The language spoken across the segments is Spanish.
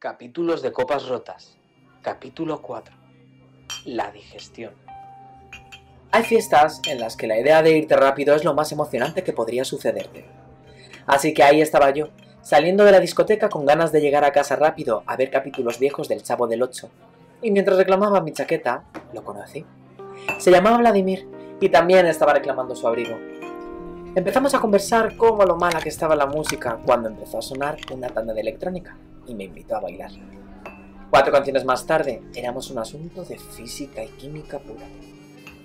Capítulos de Copas Rotas. Capítulo 4. La digestión. Hay fiestas en las que la idea de irte rápido es lo más emocionante que podría sucederte. Así que ahí estaba yo, saliendo de la discoteca con ganas de llegar a casa rápido a ver capítulos viejos del Chavo del 8. Y mientras reclamaba mi chaqueta, lo conocí. Se llamaba Vladimir y también estaba reclamando su abrigo. Empezamos a conversar cómo lo mala que estaba la música cuando empezó a sonar una tanda de electrónica y me invitó a bailar. Cuatro canciones más tarde, éramos un asunto de física y química pura.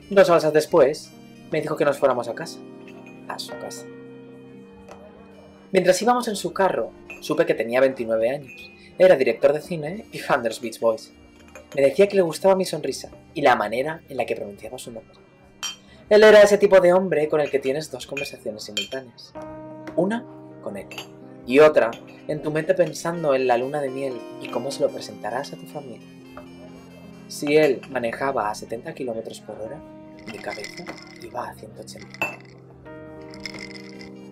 Dos horas después, me dijo que nos fuéramos a casa. A su casa. Mientras íbamos en su carro, supe que tenía 29 años. Era director de cine y fan Beach Boys. Me decía que le gustaba mi sonrisa y la manera en la que pronunciaba su nombre. Él era ese tipo de hombre con el que tienes dos conversaciones simultáneas. Una con él y otra en tu mente pensando en la luna de miel y cómo se lo presentarás a tu familia. Si él manejaba a 70 km por hora, mi cabeza iba a 180.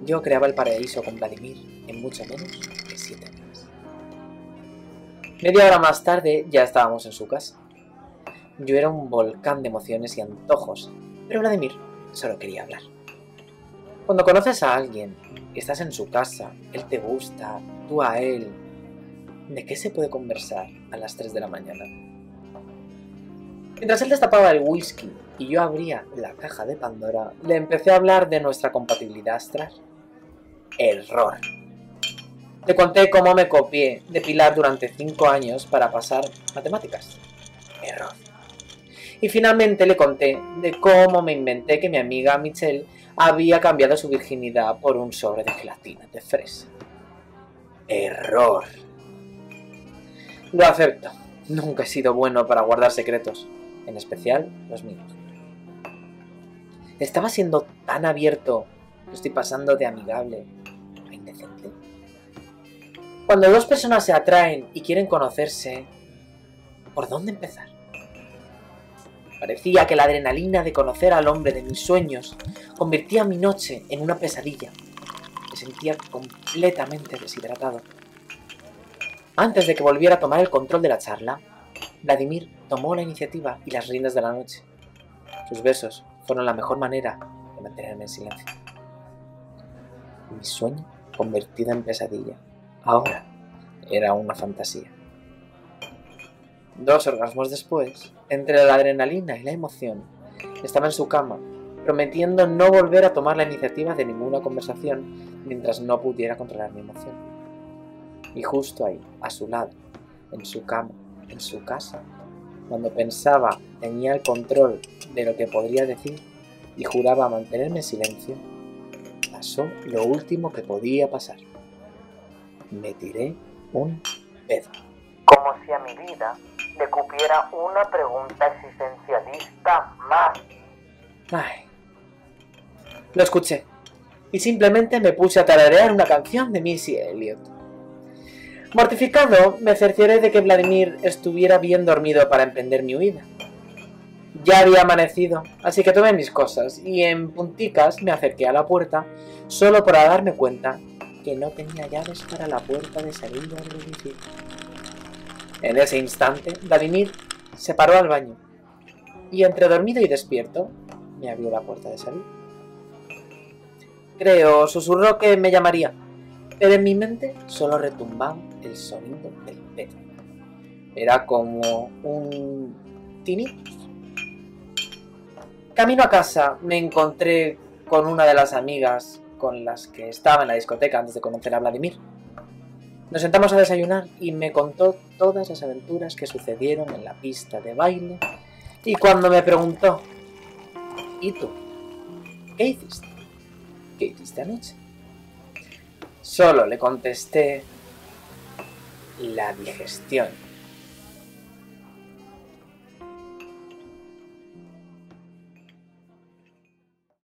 Yo creaba el paraíso con Vladimir en mucho menos de 7 meses. Media hora más tarde ya estábamos en su casa. Yo era un volcán de emociones y antojos, pero Vladimir solo quería hablar. Cuando conoces a alguien, estás en su casa, él te gusta, tú a él, ¿de qué se puede conversar a las 3 de la mañana? Mientras él destapaba el whisky y yo abría la caja de Pandora, le empecé a hablar de nuestra compatibilidad astral. Error. Le conté cómo me copié de Pilar durante 5 años para pasar matemáticas. Error. Y finalmente le conté de cómo me inventé que mi amiga Michelle había cambiado su virginidad por un sobre de gelatina de fresa. Error. Lo acepto. Nunca he sido bueno para guardar secretos, en especial los míos. Estaba siendo tan abierto que estoy pasando de amigable a indecente. Cuando dos personas se atraen y quieren conocerse, ¿por dónde empezar? Parecía que la adrenalina de conocer al hombre de mis sueños convertía mi noche en una pesadilla. Me sentía completamente deshidratado. Antes de que volviera a tomar el control de la charla, Vladimir tomó la iniciativa y las riendas de la noche. Sus besos fueron la mejor manera de mantenerme en silencio. Mi sueño convertido en pesadilla. Ahora era una fantasía. Dos orgasmos después, entre la adrenalina y la emoción, estaba en su cama, prometiendo no volver a tomar la iniciativa de ninguna conversación mientras no pudiera controlar mi emoción. Y justo ahí, a su lado, en su cama, en su casa, cuando pensaba tenía el control de lo que podría decir y juraba mantenerme en silencio, pasó lo último que podía pasar. Me tiré un pedo. Como si a mi vida le cupiera una pregunta existencialista más. Ay. Lo escuché. Y simplemente me puse a tararear una canción de Missy Elliott. Mortificado, me cercioré de que Vladimir estuviera bien dormido para emprender mi huida. Ya había amanecido, así que tomé mis cosas y en punticas me acerqué a la puerta solo para darme cuenta que no tenía llaves para la puerta de salida del edificio. En ese instante, Vladimir se paró al baño y entre dormido y despierto me abrió la puerta de salida. Creo, susurró que me llamaría, pero en mi mente solo retumbaba el sonido del pedo. Era como un tinnitus. Camino a casa me encontré con una de las amigas con las que estaba en la discoteca antes de conocer a Vladimir. Nos sentamos a desayunar y me contó todas las aventuras que sucedieron en la pista de baile. Y cuando me preguntó, ¿y tú? ¿Qué hiciste? ¿Qué hiciste anoche? Solo le contesté la digestión.